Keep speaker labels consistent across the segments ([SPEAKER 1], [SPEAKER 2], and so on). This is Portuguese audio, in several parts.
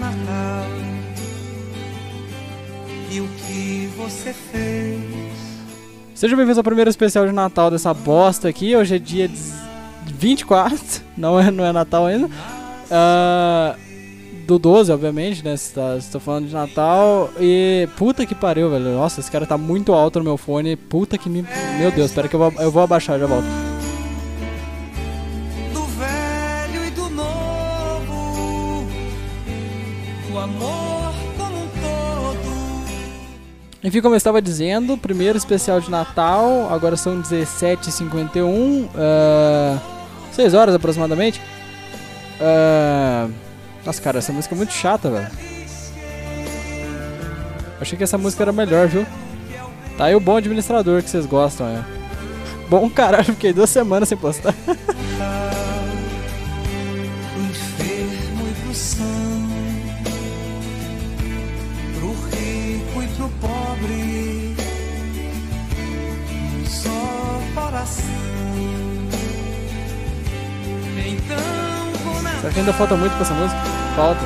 [SPEAKER 1] Natal. E o que você fez?
[SPEAKER 2] Sejam bem-vindos ao primeiro especial de Natal dessa bosta aqui. Hoje é dia 24, não é, não é Natal ainda. Uh, do 12, obviamente, né? Estou tá, falando de Natal. E puta que pariu, velho. Nossa, esse cara tá muito alto no meu fone. Puta que me. Meu Deus, espera que eu vou, eu vou abaixar, já volto. Enfim, como eu estava dizendo, primeiro especial de Natal. Agora são 17h51. Uh, 6 horas aproximadamente. Uh, nossa, cara, essa música é muito chata, velho. Achei que essa música era melhor, viu? Tá aí o bom administrador que vocês gostam, é. Bom caralho, fiquei duas semanas sem postar. ainda falta muito pra essa música? Falta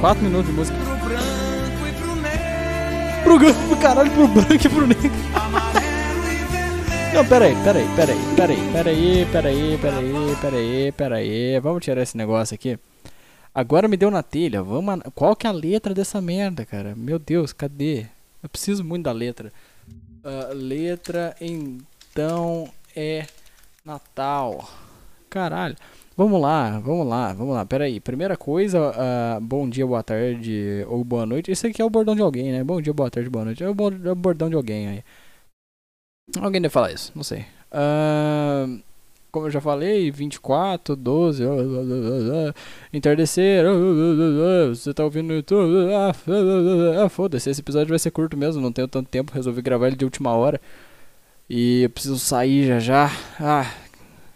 [SPEAKER 2] 4 minutos de música. Pro branco e pro negro. Pro, pro caralho, pro branco e pro negro. Não, peraí, peraí, peraí, peraí, peraí, peraí, peraí, peraí, peraí. Vamos tirar esse negócio aqui. Agora me deu na telha. Vamos. Qual que é a letra dessa merda, cara? Meu Deus, cadê? Eu preciso muito da letra. Uh, letra então é Natal. Caralho. Vamos lá, vamos lá, vamos lá. Pera aí. Primeira coisa, uh, bom dia, boa tarde ou boa noite. Esse aqui é o bordão de alguém, né? Bom dia, boa tarde, boa noite. É o, é bordão de alguém aí. Alguém deve falar isso, não sei. Uh, como eu já falei, 24, 12, uh, uh, entardecer, você tá ouvindo no YouTube, ah, foda-se, esse episódio vai ser curto mesmo, não tenho tanto tempo, resolvi gravar ele de última hora. E eu preciso sair já já. Ah,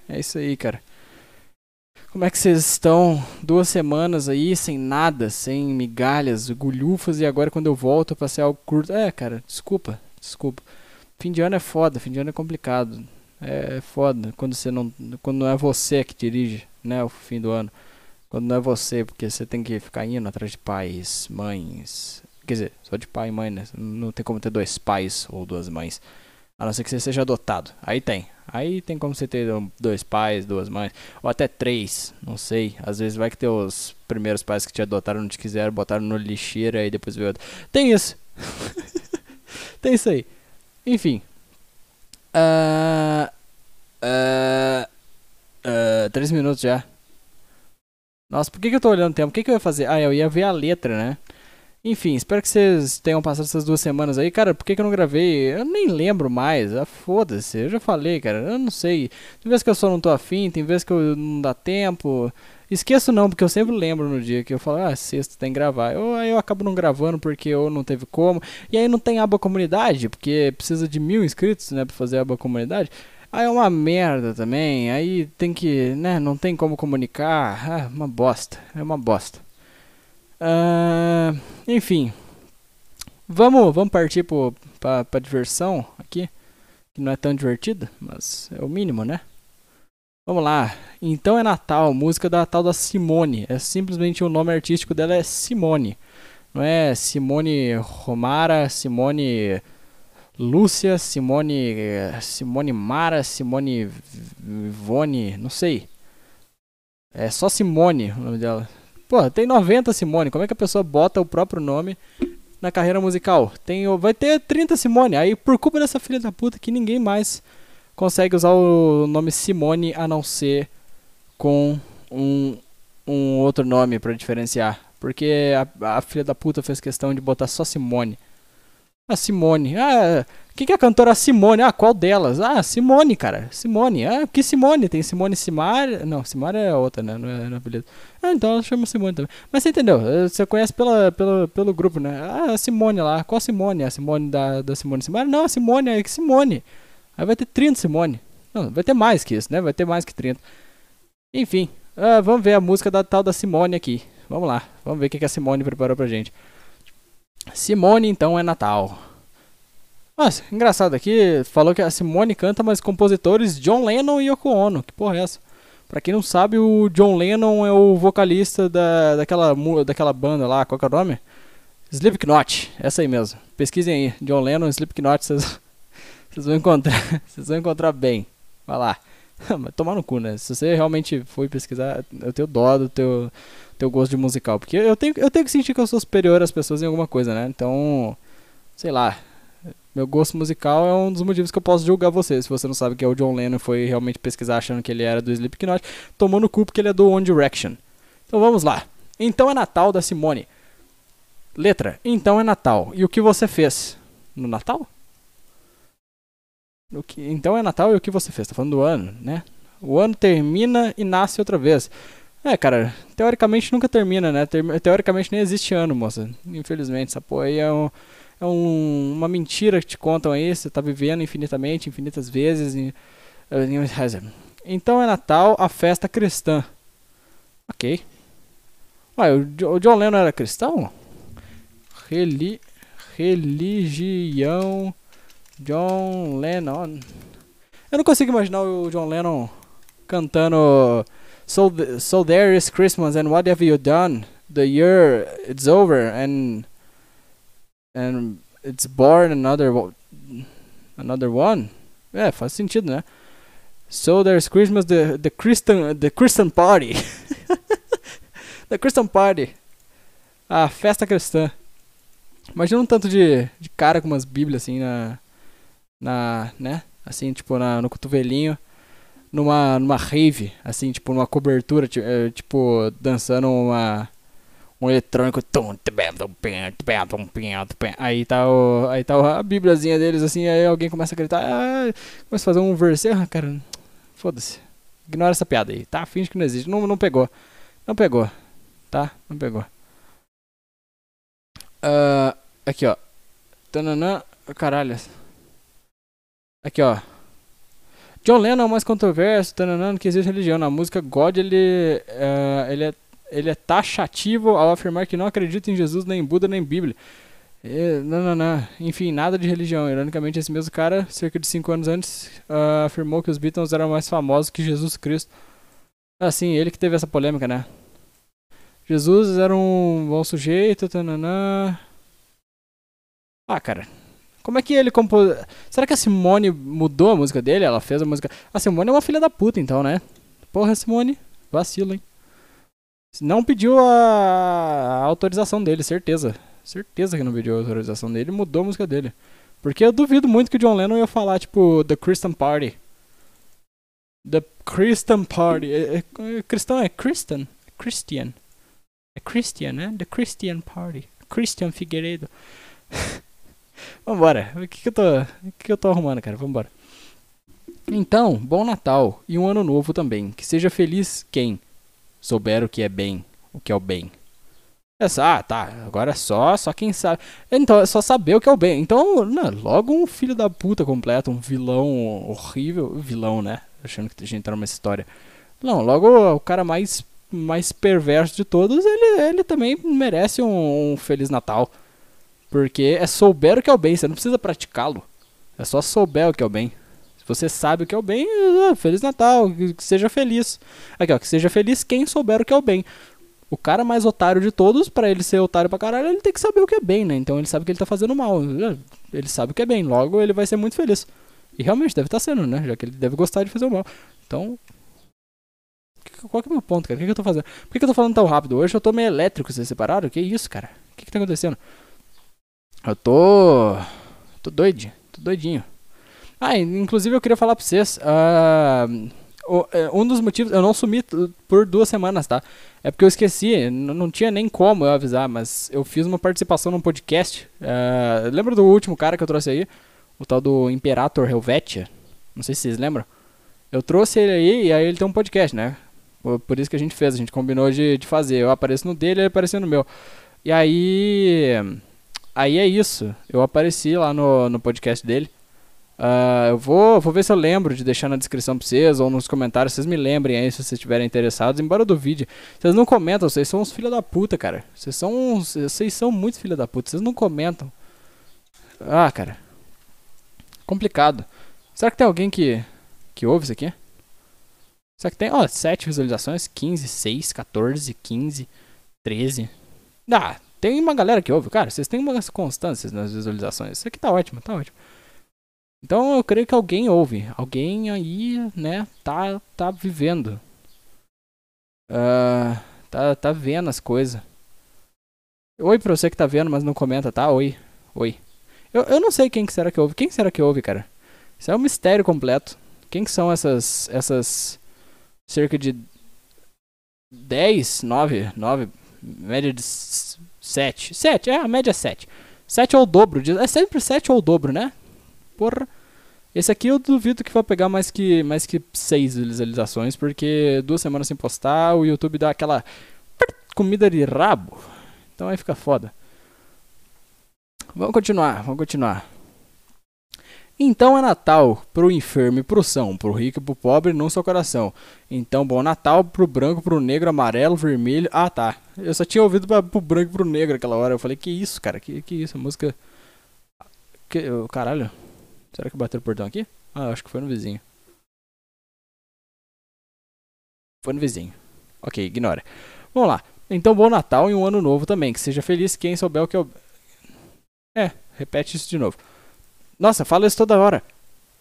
[SPEAKER 2] é isso aí, cara. Como é que vocês estão? Duas semanas aí sem nada, sem migalhas, gulhufas e agora quando eu volto eu passei algo curto. É, cara, desculpa, desculpa. Fim de ano é foda, fim de ano é complicado. É, é foda quando você não, quando não é você que dirige, né, o fim do ano. Quando não é você, porque você tem que ficar indo atrás de pais, mães. Quer dizer, só de pai e mãe, né? Não tem como ter dois pais ou duas mães. A não ser que você seja adotado. Aí tem. Aí tem como você ter dois pais, duas mães, ou até três, não sei. Às vezes vai que teus primeiros pais que te adotaram não te quiseram, botaram no lixeira e depois veio outro. Tem isso. tem isso aí. Enfim. Uh, uh, uh, três minutos já. Nossa, por que, que eu tô olhando o tempo? O que, que eu ia fazer? Ah, eu ia ver a letra, né? Enfim, espero que vocês tenham passado essas duas semanas aí. Cara, por que, que eu não gravei? Eu nem lembro mais. Ah, foda-se, eu já falei, cara. Eu não sei. Tem vezes que eu só não tô afim, tem vezes que eu não dá tempo. Esqueço não, porque eu sempre lembro no dia que eu falo, ah, sexta tem que gravar. Eu, aí eu acabo não gravando porque eu não teve como. E aí não tem aba comunidade, porque precisa de mil inscritos, né, pra fazer aba comunidade. Aí é uma merda também. Aí tem que, né, não tem como comunicar. Ah, uma bosta. É uma bosta. Uh, enfim. Vamos, vamos partir para diversão aqui. Que não é tão divertida, mas é o mínimo, né? Vamos lá. Então é Natal, música da tal da Simone. É simplesmente o nome artístico dela é Simone. Não é Simone Romara, Simone Lúcia, Simone Simone Mara, Simone Ivone, não sei. É só Simone o nome dela. Pô, tem 90 Simone. Como é que a pessoa bota o próprio nome na carreira musical? Tem, vai ter 30 Simone. Aí, por culpa dessa filha da puta, que ninguém mais consegue usar o nome Simone a não ser com um, um outro nome para diferenciar. Porque a, a filha da puta fez questão de botar só Simone. A Simone. Ah, quem que é a cantora Simone? Ah, qual delas? Ah, Simone, cara. Simone. Ah, que Simone? Tem Simone Simar. Não, Simar é outra, né? Não é, não é apelido. Ah, então ela chama Simone também. Mas você entendeu? Eh, você conhece pela, pela, pelo grupo, né? Ah, a Simone lá. Qual Simone? A Simone da, da Simone Simar? Não, a Simone é que Simone. Aí vai ter 30 Simone. Não, vai ter mais que isso, né? Vai ter mais que 30. Enfim, ah, vamos ver a música da tal da Simone aqui. Vamos lá. Vamos ver o que, que a Simone preparou pra gente. Simone, então, é Natal. Nossa, engraçado aqui, falou que a Simone canta, mas compositores John Lennon e Yoko Ono. Que porra é essa? Pra quem não sabe, o John Lennon é o vocalista da, daquela, daquela banda lá, qual que é o nome? Slipknot, essa aí mesmo. Pesquisem aí, John Lennon, Slipknot, vocês vão encontrar, vocês vão encontrar bem. Vai lá. Tomar no cu, né? Se você realmente foi pesquisar, eu tenho dó do teu, teu gosto de musical. Porque eu tenho, eu tenho que sentir que eu sou superior às pessoas em alguma coisa, né? Então, sei lá. Meu gosto musical é um dos motivos que eu posso julgar você. Se você não sabe que é o John Lennon foi realmente pesquisar achando que ele era do Slipknot, tomou no cu porque ele é do One Direction. Então vamos lá. Então é Natal da Simone. Letra. Então é Natal. E o que você fez? No Natal? O que, então é Natal e o que você fez? Tá falando do ano, né? O ano termina e nasce outra vez. É, cara, teoricamente nunca termina, né? Teoricamente nem existe ano, moça. Infelizmente, essa porra aí é, um, é um- uma mentira que te contam aí. Você tá vivendo infinitamente, infinitas vezes. e- Então é Natal, a festa cristã. Ok. Ué, o John Lennon era cristão? Reli religião John Lennon. Eu não consigo imaginar o John Lennon cantando So, th- so there is Christmas and what have you done? The year it's over and and it's born another another one. É, faz sentido, né? So there's Christmas the the Christian the Christian party. the Christian party. A festa cristã. Imagina um tanto de, de cara com umas bíblias assim na na, né? Assim, tipo na, no cotovelinho, numa numa rave, assim, tipo numa cobertura, eh, tipo dançando uma um eletrônico. Aí tá o aí tá a bíbliazinha deles assim, aí alguém começa a gritar, ah, começa a fazer um versículo, ah, cara, foda-se. Ignora essa piada aí, tá? Finge que não existe. Não, não pegou. Não pegou. Tá? Não pegou. Ah, aqui, ó. Tananã. Caralho. Aqui, ó. John Lennon é o mais controverso, tananã, que existe religião. Na música God, ele, eh, ele, é, ele é taxativo ao afirmar que não acredita em Jesus, nem em Buda, nem em Bíblia. Eh, não, não, não. Enfim, nada de religião. Ironicamente, esse mesmo cara, cerca de 5 anos antes, ah, afirmou que os Beatles eram mais famosos que Jesus Cristo. Assim, ele que teve essa polêmica, né? Jesus era um bom sujeito, tananã. Ah, cara. Como é que ele compôs. Será que a Simone mudou a música dele? Ela fez a música. A Simone é uma filha da puta, então, né? Porra, Simone. Vacilo, hein? Não pediu a, a autorização dele, certeza. Certeza que não pediu a autorização dele mudou a música dele. Porque eu duvido muito que o John Lennon ia falar, tipo, The Christian Party. The Christian Party. É, é- é- cristão é Christian? Christian. É Christian, né? The Christian Party. Christian Figueiredo. Vambora. O que, que eu tô. O que, que eu tô arrumando, cara? Vambora. Então, bom Natal e um ano novo também. Que seja feliz quem souber o que é bem, o que é o bem. É só, ah, tá. Agora é só, só quem sabe. Então, é só saber o que é o bem. Então, não, logo um filho da puta completo, um vilão horrível. Vilão, né? Achando que a gente tá numa história. Não, logo o cara mais, mais perverso de todos, ele, ele também merece um, um Feliz Natal. Porque é souber o que é o bem, você não precisa praticá-lo. É só souber o que é o bem. Se você sabe o que é o bem, ah, Feliz Natal, que seja feliz. Aqui, ó, que seja feliz quem souber o que é o bem. O cara mais otário de todos, pra ele ser otário pra caralho, ele tem que saber o que é bem, né? Então ele sabe que ele tá fazendo mal. Ele sabe o que é bem, logo ele vai ser muito feliz. E realmente deve estar sendo, né? Já que ele deve gostar de fazer o mal. Então. Qual que é o meu ponto, cara? O que, que eu tô fazendo? Por que, que eu tô falando tão rápido? Hoje eu tô meio elétrico, vocês separaram? Que isso, cara? O que, que tá acontecendo? Eu tô. tô doidinho. Tô doidinho. Ah, inclusive eu queria falar pra vocês. é, um dos motivos. Eu não sumi por duas semanas, tá? É porque eu esqueci. Não tinha nem como eu avisar, mas eu fiz uma participação num podcast. ah, lembra do último cara que eu trouxe aí? O tal do Imperator Helvetia? Não sei se vocês lembram. Eu trouxe ele aí e aí ele tem um podcast, né? Por por isso que a gente fez, a gente combinou de, de fazer. Eu apareço no dele, ele apareceu no meu. E aí. Aí é isso. Eu apareci lá no, no podcast dele. Ah, eu vou, vou ver se eu lembro de deixar na descrição pra vocês ou nos comentários. Vocês me lembrem aí se vocês estiverem interessados. Embora eu duvide. Vocês não comentam, vocês são uns filha da puta, cara. Vocês são uns, Vocês são muito filha da puta. Vocês não comentam. Ah, cara. Complicado. Será que tem alguém que, que ouve isso aqui? Só que tem, ó, 7 visualizações, 15, 6, 14, 15, 13. Ah, tem uma galera que ouve, cara. Vocês têm umas constâncias nas visualizações. Isso aqui tá ótimo, tá ótimo. Então eu creio que alguém ouve. Alguém aí, né, tá, tá vivendo. Uh, tá, tá vendo as coisas. Oi pra você que tá vendo, mas não comenta, tá? Oi. Oi. Eu, eu não sei quem que será que ouve. Quem será que ouve, cara? Isso é um mistério completo. Quem que são essas. essas. cerca de 10, 9, 9, média de 7. 7, é, a média é 7. 7 é o dobro. É sempre 7 ou o dobro, né? Porra. Esse aqui eu duvido que vai pegar mais que, mais que 6 visualizações, porque duas semanas sem postar, o YouTube dá aquela comida de rabo. Então aí fica foda. Vamos continuar, vamos continuar. Então é Natal pro enfermo e pro são, pro rico e pro pobre no seu coração. Então, bom Natal pro branco, pro negro, amarelo, vermelho. Ah, tá. Eu só tinha ouvido pra, pro branco e pro negro aquela hora. Eu falei, que isso, cara? Que, que isso? A música. Que, oh, caralho. Será que bateu o portão aqui? Ah, acho que foi no vizinho. Foi no vizinho. Ok, ignora. Vamos lá. Então, bom Natal e um ano novo também. Que seja feliz quem souber o que eu. É, repete isso de novo. Nossa, fala isso toda hora.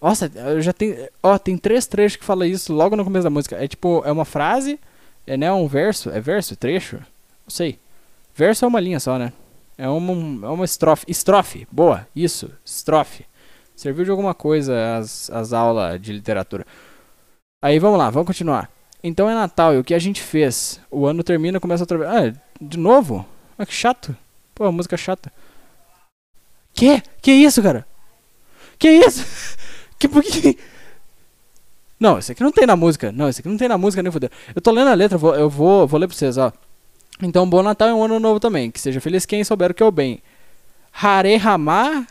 [SPEAKER 2] Nossa, eu já tenho. Ó, tem três trechos que fala isso logo no começo da música. É tipo, é uma frase, é né, um verso. É verso? Trecho? Não sei. Verso é uma linha só, né? É uma, é uma estrofe. Estrofe, boa, isso, estrofe. Serviu de alguma coisa as, as aulas de literatura. Aí vamos lá, vamos continuar. Então é Natal e o que a gente fez? O ano termina, começa outra vez. Ah, de novo? Ah, que chato. Pô, música chata. Que? Que isso, cara? Que isso? Que por que. Não, isso aqui não tem na música. Não, isso aqui não tem na música nem fudeu. Eu tô lendo a letra, vou, eu vou, vou ler pra vocês, ó. Então, bom Natal e um ano novo também. Que seja feliz quem souber o que é o bem. Hare Rama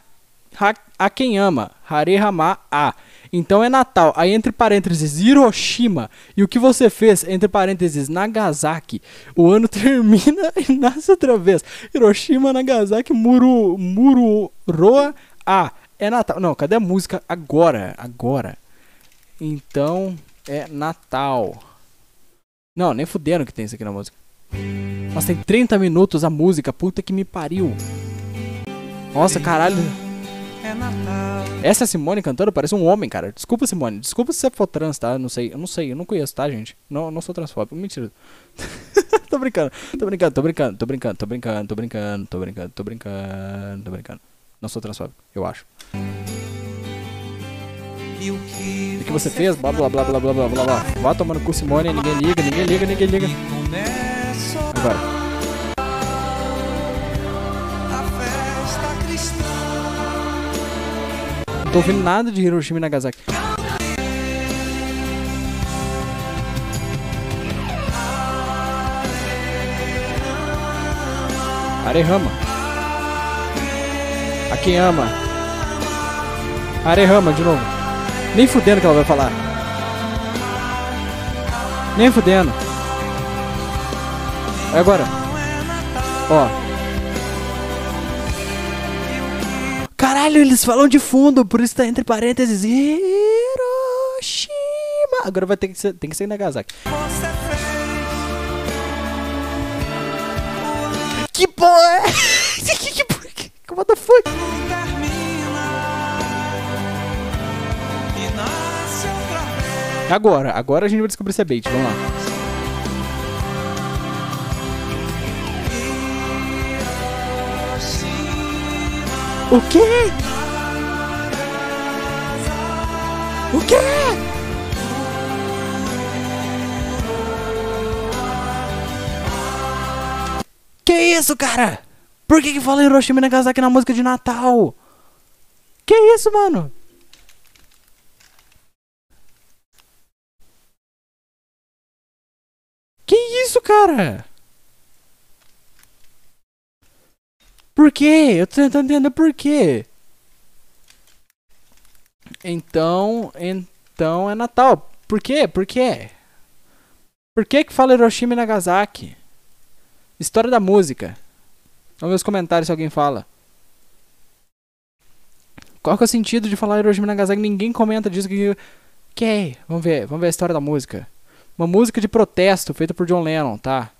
[SPEAKER 2] a quem ama. Hare Rama a. Então é Natal. Aí entre parênteses Hiroshima. E o que você fez entre parênteses Nagasaki. O ano termina e nasce outra vez. Hiroshima, Nagasaki, Muru, Mururoa a. É Natal. Não, cadê a música agora? Agora. Então é Natal. Não, nem fuderam que tem isso aqui na música. Mas tem 30 minutos a música. Puta que me pariu. Nossa, caralho. Essa Simone cantando parece um homem, cara. Desculpa, Simone. Desculpa se você for trans, tá? Não sei. Eu não sei. Eu não conheço, tá, gente? Não, não sou transfóbico. Mentira. tô brincando. Tô brincando, tô brincando, tô brincando, tô brincando, tô brincando, tô brincando, tô brincando, tô brincando. Não sou transfóbico, eu acho.
[SPEAKER 1] O que,
[SPEAKER 2] O que você fez? Blá blá blá blá blá blá blá blá. Vá tomando cu, Simone. Ninguém liga, ninguém liga, ninguém liga. Agora. Tô ouvindo nada de Hiroshima e Nagasaki. Arehama. A quem ama. Arehama, de novo. Nem fudendo que ela vai falar. Nem fudendo. Aí agora. Ó. Caralho, eles falam de fundo, por isso tá entre parênteses. Hiroshima. Agora vai ter que ser, tem que ser Nagasaki. Que porra é? que, que, que, que, what the fuck? Agora, agora a gente vai descobrir se é bait. Vamos lá. O quê? O quê? Que isso, cara? Por que que fala Hiroshima e Nagasaki na música de Natal? Que isso, mano? Que isso, cara? Por quê? Eu tô tentando entender por quê. Então, então é Natal. Por quê? Por quê? Por que que fala Hiroshima e Nagasaki? História da música. Vamos ver os comentários se alguém fala. Qual que é o sentido de falar Hiroshima e Nagasaki? Ninguém comenta disso. Que, que? Vamos ver, vamos ver a história da música. Uma música de protesto feita por John Lennon, tá?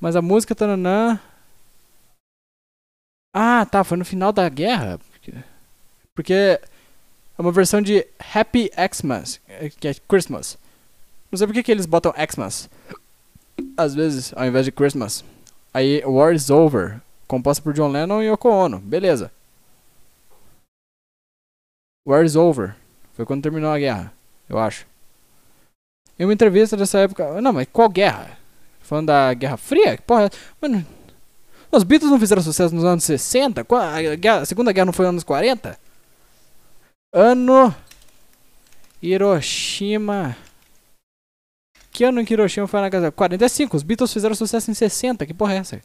[SPEAKER 2] Mas a música tananã. Ah, tá, foi no final da guerra. Porque- é uma versão de Happy Xmas, eh, que é Christmas. Não sei por que, que eles botam Xmas. Às vezes, ao invés de Christmas. Aí, War is Over, composta por John Lennon e Yoko Ono. Beleza. War is Over. Foi quando terminou a guerra, eu acho. Em uma entrevista dessa época. Não, mas qual guerra? Falando da Guerra Fria? Que Porra, mano. Os Beatles não fizeram sucesso nos anos 60? Qua- A, guerra- a Segunda Guerra não foi nos anos 40? Ano. Hiroshima. Que ano que Hiroshima foi na casa? 45. Os Beatles fizeram sucesso em 60. Que porra é essa?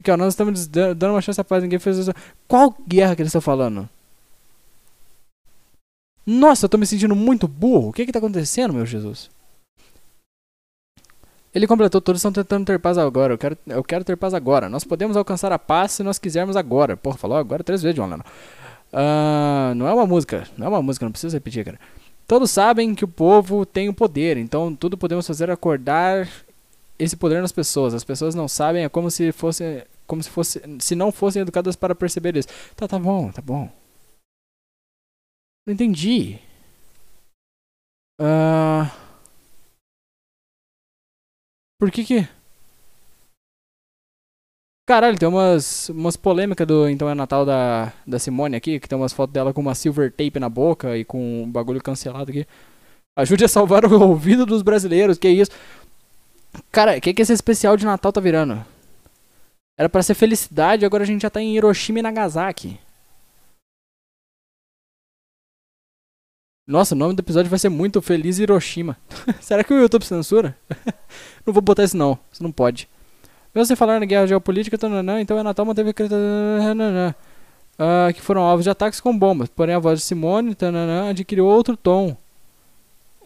[SPEAKER 2] Aqui, ó, nós estamos da- dando uma chance à paz. Ninguém fez isso. Qual guerra que eles estão falando? Nossa, eu tô me sentindo muito burro. O que que tá acontecendo, meu Jesus? Ele completou, todos estão tentando ter paz agora. Eu quero, eu quero ter paz agora. Nós podemos alcançar a paz se nós quisermos agora. Porra, falou agora três vezes, John Lennon. Ah, não é uma música. Não é uma música, não precisa repetir, cara. Todos sabem que o povo tem o poder, então tudo podemos fazer é acordar esse poder nas pessoas. As pessoas não sabem, é como se fosse, como se fosse, se não fossem educadas para perceber isso. Tá, tá bom, tá bom. Não entendi. Ah, por que que Caralho, tem umas, umas polêmicas do Então é Natal da, da Simone aqui, que tem umas fotos dela com uma silver tape na boca e com um bagulho cancelado aqui. Ajude a salvar o ouvido dos brasileiros, que isso? Cara, o que, que esse especial de Natal tá virando? Era pra ser felicidade, agora a gente já tá em Hiroshima e Nagasaki. Nossa, o nome do episódio vai ser muito Feliz Hiroshima. Será que o YouTube censura? não vou botar isso não, isso não pode. Mesmo sem falar na guerra geopolítica, tananã, então é Natal manteve ah, que foram alvos de ataques com bombas. Porém, a voz de Simone tananã, adquiriu outro tom,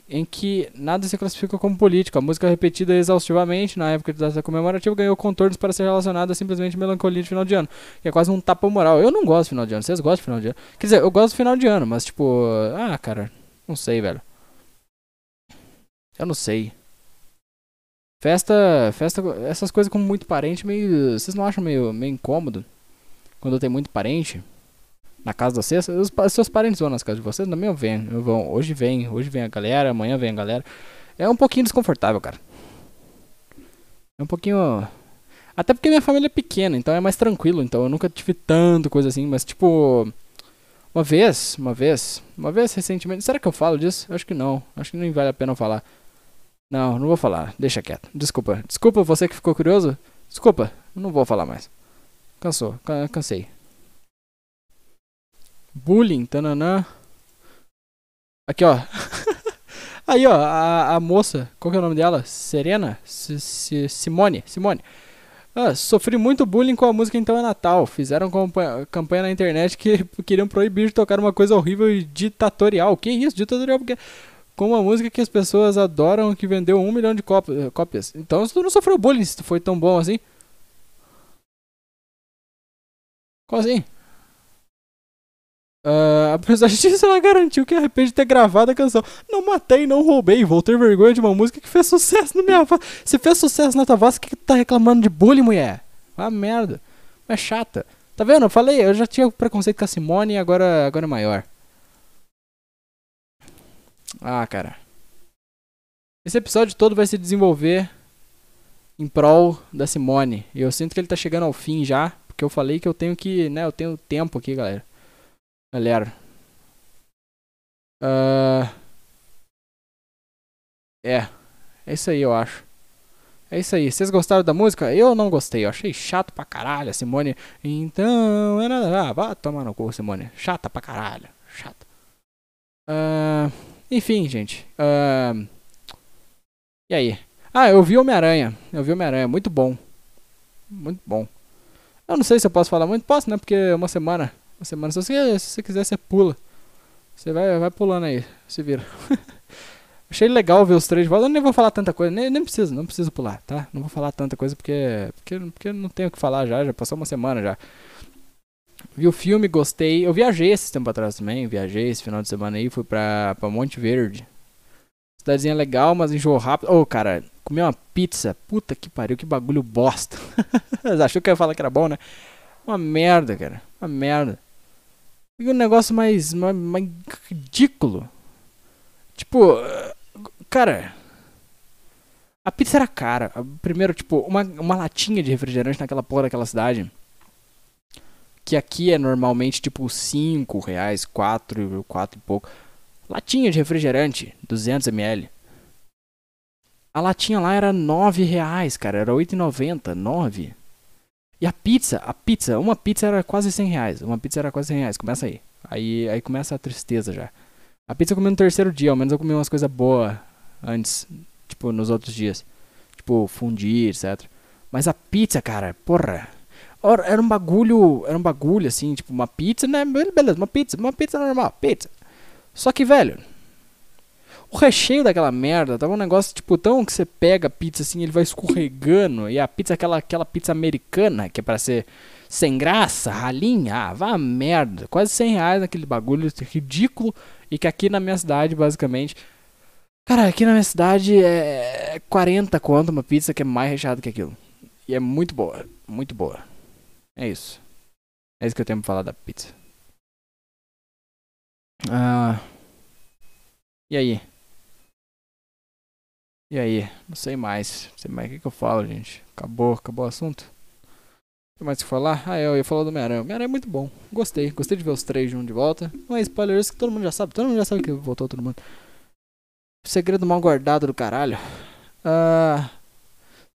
[SPEAKER 2] em que nada se classifica como político. A música repetida exaustivamente na época dessa comemorativa ganhou contornos para ser relacionada a simplesmente melancolia de final de ano, que é quase um tapa moral. Eu não gosto de final de ano, vocês gostam de final de ano? Quer dizer, eu gosto do final de ano, mas tipo, ah, cara, não sei, velho. Eu não sei. Festa, festa, essas coisas com muito parente, meio. Vocês não acham meio, meio incômodo? Quando tem muito parente? Na casa de vocês? Os seus parentes vão nas casas de vocês? Vem. Eu vou, hoje vem, hoje vem a galera, amanhã vem a galera. É um pouquinho desconfortável, cara. É um pouquinho. Até porque minha família é pequena, então é mais tranquilo. Então eu nunca tive tanto coisa assim, mas tipo. Uma vez, uma vez, uma vez recentemente. Será que eu falo disso? Acho que não. Acho que nem vale a pena falar. Não, não vou falar. Deixa quieto. Desculpa. Desculpa você que ficou curioso. Desculpa. Não vou falar mais. Cansou. Ca- cansei. Bullying, tananã. Aqui, ó. Aí, ó, a, a moça, qual que é o nome dela? Serena? Si- Si- Simone. Simone. Ah, sofri muito bullying com a música Então é Natal. Fizeram campa- campanha na internet que queriam proibir de tocar uma coisa horrível e ditatorial. Que isso? Ditatorial porque com uma música que as pessoas adoram que vendeu um milhão de cópi- cópias. Então tu não sofreu bullying se tu foi tão bom assim. Como assim? Ah, apesar disso, ela garantiu que arrepende de ter gravado a canção. Não matei, não roubei, vou ter vergonha de uma música que fez sucesso na minha voz. Se fez sucesso na tua voz, que, que tá reclamando de bullying, mulher? Ah, merda. É chata. Tá vendo? Eu falei, eu já tinha preconceito com a Simone e agora, agora é maior. Ah, cara. Esse episódio todo vai se desenvolver em prol da Simone. E eu sinto que ele tá chegando ao fim já. Porque eu falei que eu tenho que, né? Eu tenho tempo aqui, galera. Galera. Ah, é. É isso aí, eu acho. É isso aí. Vocês gostaram da música? Eu não gostei. Eu achei chato pra caralho Simone. Então, é nada. Ah, vá tomar no cu, Simone. Chata pra caralho. Chata. Ah, enfim, gente. Ah, e aí? Ah, eu vi Homem-Aranha. Eu vi Homem-Aranha. Muito bom. Muito bom. Eu não sei se eu posso falar muito. Posso, né? Porque é uma semana. Uma semana. Se você, se você quiser, você pula. Você vai, vai pulando aí. Se vira. Achei legal ver os três de volta. Eu nem vou falar tanta coisa. Nem, nem preciso, não preciso pular, tá? Não vou falar tanta coisa porque, porque, porque não tenho o que falar já. Já passou uma semana já. Vi o filme, gostei. Eu viajei esse tempo atrás também. Viajei esse final de semana aí. Fui pra, pra Monte Verde. Cidadezinha legal, mas enjoou rápido. Ô, cara, comi uma pizza. Puta que pariu, que bagulho bosta. Achou que eu ia falar que era bom, né? Uma merda, cara. Uma merda. E um negócio mais, mais, mais ridículo. Tipo, cara. A pizza era cara. Primeiro, tipo, uma, uma latinha de refrigerante naquela porra daquela cidade. Que aqui é normalmente tipo 5 reais, 4, 4 e pouco. Latinha de refrigerante, 200ml. A latinha lá era 9 reais, cara. Era 8,90, 9. E a pizza, a pizza, uma pizza era quase 100 reais. Uma pizza era quase 100 reais. Começa aí. Aí, aí começa a tristeza já. A pizza eu comi no terceiro dia, ao menos eu comi umas coisas boas antes, tipo, nos outros dias. Tipo, fundir, etc. Mas a pizza, cara, porra. Era um bagulho, era um bagulho assim, tipo, uma pizza, né? Beleza, uma pizza, uma pizza normal, pizza. Só que, velho, o recheio daquela merda tava um negócio, tipo, tão que você pega a pizza assim, ele vai escorregando. E a pizza, aquela, aquela pizza americana, que é pra ser sem graça, ralinha, ah, vá merda. Quase 100 reais naquele bagulho ridículo. E que aqui na minha cidade, basicamente. Cara, aqui na minha cidade é 40 conto uma pizza que é mais recheada que aquilo. E é muito boa, muito boa. É isso. É isso que eu tenho pra falar da pizza. Ah. E aí? E aí? Não sei mais. Não sei mais o que, que eu falo, gente. Acabou, acabou o assunto. O que mais que falar? Ah, eu ia falar do Homem-Aranha. Homem-Aranha é muito bom. Gostei. Gostei de ver os três juntos de volta. Não é spoiler isso que todo mundo já sabe. Todo mundo já sabe que voltou todo mundo. Segredo mal guardado do caralho. Ah,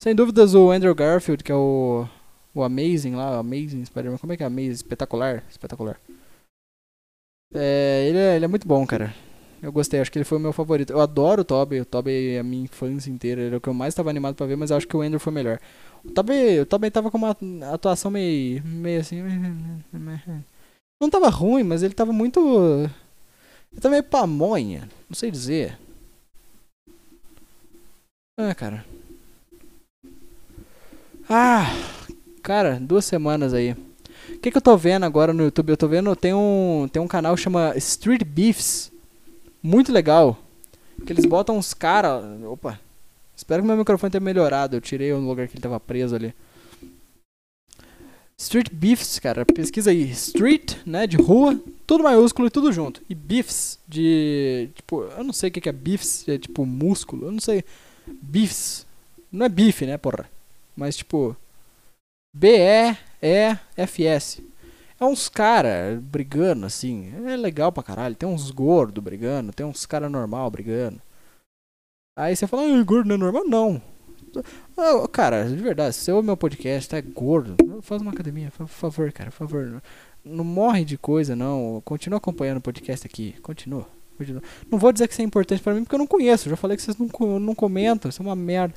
[SPEAKER 2] sem dúvidas o Andrew Garfield, que é o o Amazing lá, o Amazing Spider-Man, como é que é Amazing? Espetacular, espetacular. É, ele é, ele é muito bom, cara. Eu gostei, acho que ele foi o meu favorito. Eu adoro o Toby, o Toby é a minha infância inteira, era o que eu mais estava animado para ver, mas acho que o Andrew foi melhor. O Toby, o Toby tava com uma atuação meio, meio assim, não tava ruim, mas ele tava muito ele tava meio pamonha, não sei dizer. Ah, cara. Ah, cara, duas semanas aí. O que, que eu tô vendo agora no YouTube? Eu tô vendo, tem um, tem um canal que chama Street Beefs. Muito legal. Que eles botam uns caras. Opa. Espero que meu microfone tenha melhorado. Eu tirei o lugar que ele tava preso ali. Street Beefs, cara. Pesquisa aí. Street, né? De rua. Tudo maiúsculo e tudo junto. E Beefs de. Tipo, eu não sei o que é Beefs. É tipo músculo. Eu não sei. Beefs. Não é bife, né, porra? Mas tipo. B-E-E-F-S. É uns cara brigando, assim. É legal pra caralho. Tem uns gordo brigando, tem uns cara normal brigando. Aí você fala, ah, gordo não é normal? Não. Cara, de verdade, se o meu podcast é gordo, faz uma academia, por favor, cara, por favor. Não morre de coisa, não. Continua acompanhando o podcast aqui. Continua. continua. Não vou dizer que isso é importante pra mim, porque eu não conheço. Eu já falei que vocês não, não comentam, isso é uma merda.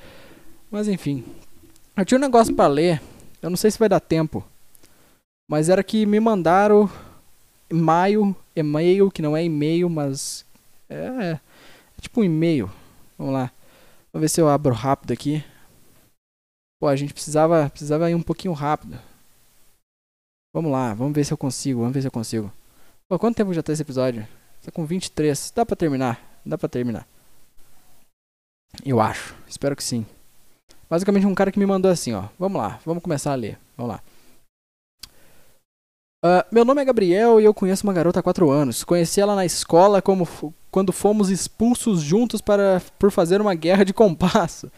[SPEAKER 2] Mas enfim. Eu tinha um negócio pra ler. Eu não sei se vai dar tempo. Mas era que me mandaram maio, e-mail, que não é e-mail, mas é, é tipo um e-mail. Vamos lá. Vamos ver se eu abro rápido aqui. Pô, a gente precisava, precisava ir um pouquinho rápido. Vamos lá, vamos ver se eu consigo, vamos ver se eu consigo. Pô, quanto tempo já tá esse episódio? Tá com 23. Dá pra terminar, dá pra terminar. Eu acho, espero que sim. Basicamente um cara que me mandou assim, ó. Vamos lá, vamos começar a ler. Vamos lá. Uh, meu nome é Gabriel e eu conheço uma garota há 4 anos. Conheci ela na escola como quando fomos expulsos juntos para por fazer uma guerra de compasso.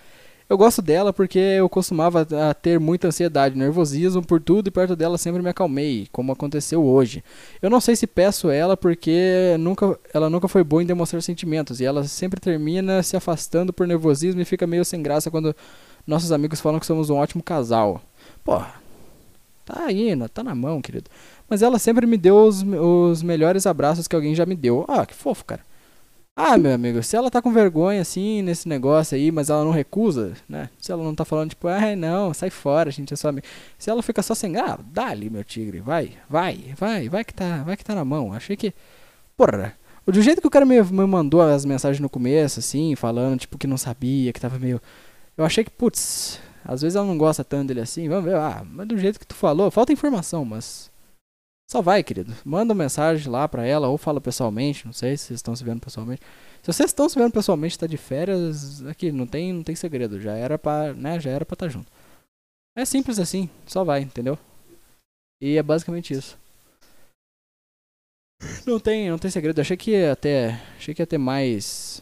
[SPEAKER 2] Eu gosto dela porque eu costumava ter muita ansiedade, nervosismo por tudo e perto dela sempre me acalmei, como aconteceu hoje. Eu não sei se peço ela porque nunca, ela nunca foi boa em demonstrar sentimentos e ela sempre termina se afastando por nervosismo e fica meio sem graça quando nossos amigos falam que somos um ótimo casal. Pô, tá aí, tá na mão, querido. Mas ela sempre me deu os, os melhores abraços que alguém já me deu. Ah, que fofo, cara. Ah, meu amigo, se ela tá com vergonha assim nesse negócio aí, mas ela não recusa, né? Se ela não tá falando tipo, ah, não, sai fora, gente é só amigo. Se ela fica só sem, ah, dá ali, meu tigre, vai, vai, vai, vai que tá, vai que tá na mão. Achei que, porra, do jeito que o cara me, me mandou as mensagens no começo, assim, falando tipo que não sabia, que tava meio eu achei que, putz, às vezes ela não gosta tanto dele assim. Vamos ver, ah, mas do jeito que tu falou, falta informação, mas. Só vai, querido. Manda uma mensagem lá pra ela ou fala pessoalmente. Não sei se vocês estão se vendo pessoalmente. Se vocês estão se vendo pessoalmente, tá de férias, aqui não tem, não tem segredo. Já era pra, né, já era pra estar tá junto. É simples assim, só vai, entendeu? E é basicamente isso. Não tem, não tem segredo. Achei que ia ter, achei que ia ter mais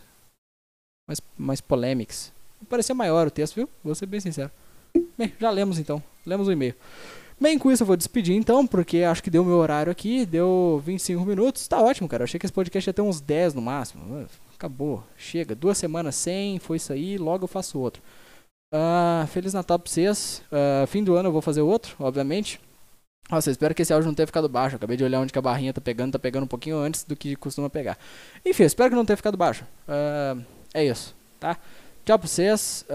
[SPEAKER 2] mais mais polêmicas. Parecia maior o texto, viu? Vou ser bem sincero. Bem, já lemos então. Lemos o e-mail. Bem, com isso eu vou despedir então, porque acho que deu meu horário aqui, deu 25 minutos. Tá ótimo, cara. Eu achei que esse podcast ia ter uns 10 no máximo. Acabou. Chega. Duas semanas sem, foi isso aí, logo eu faço outro. Uh, Feliz Natal pra vocês. Uh, fim do ano eu vou fazer outro, obviamente. Nossa, espero que esse áudio não tenha ficado baixo. acabei de olhar onde a barrinha tá pegando, tá pegando um pouquinho antes do que costuma pegar. Enfim, espero que não tenha ficado baixo. Uh, é isso, tá? Tchau pra vocês.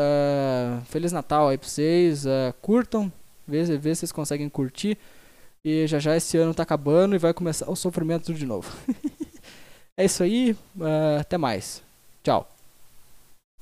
[SPEAKER 2] Feliz Natal aí pra vocês. curtam, Vê, vê se vocês conseguem curtir. E já já esse ano tá acabando e vai começar o sofrimento de novo. é isso aí. Uh, até mais. Tchau.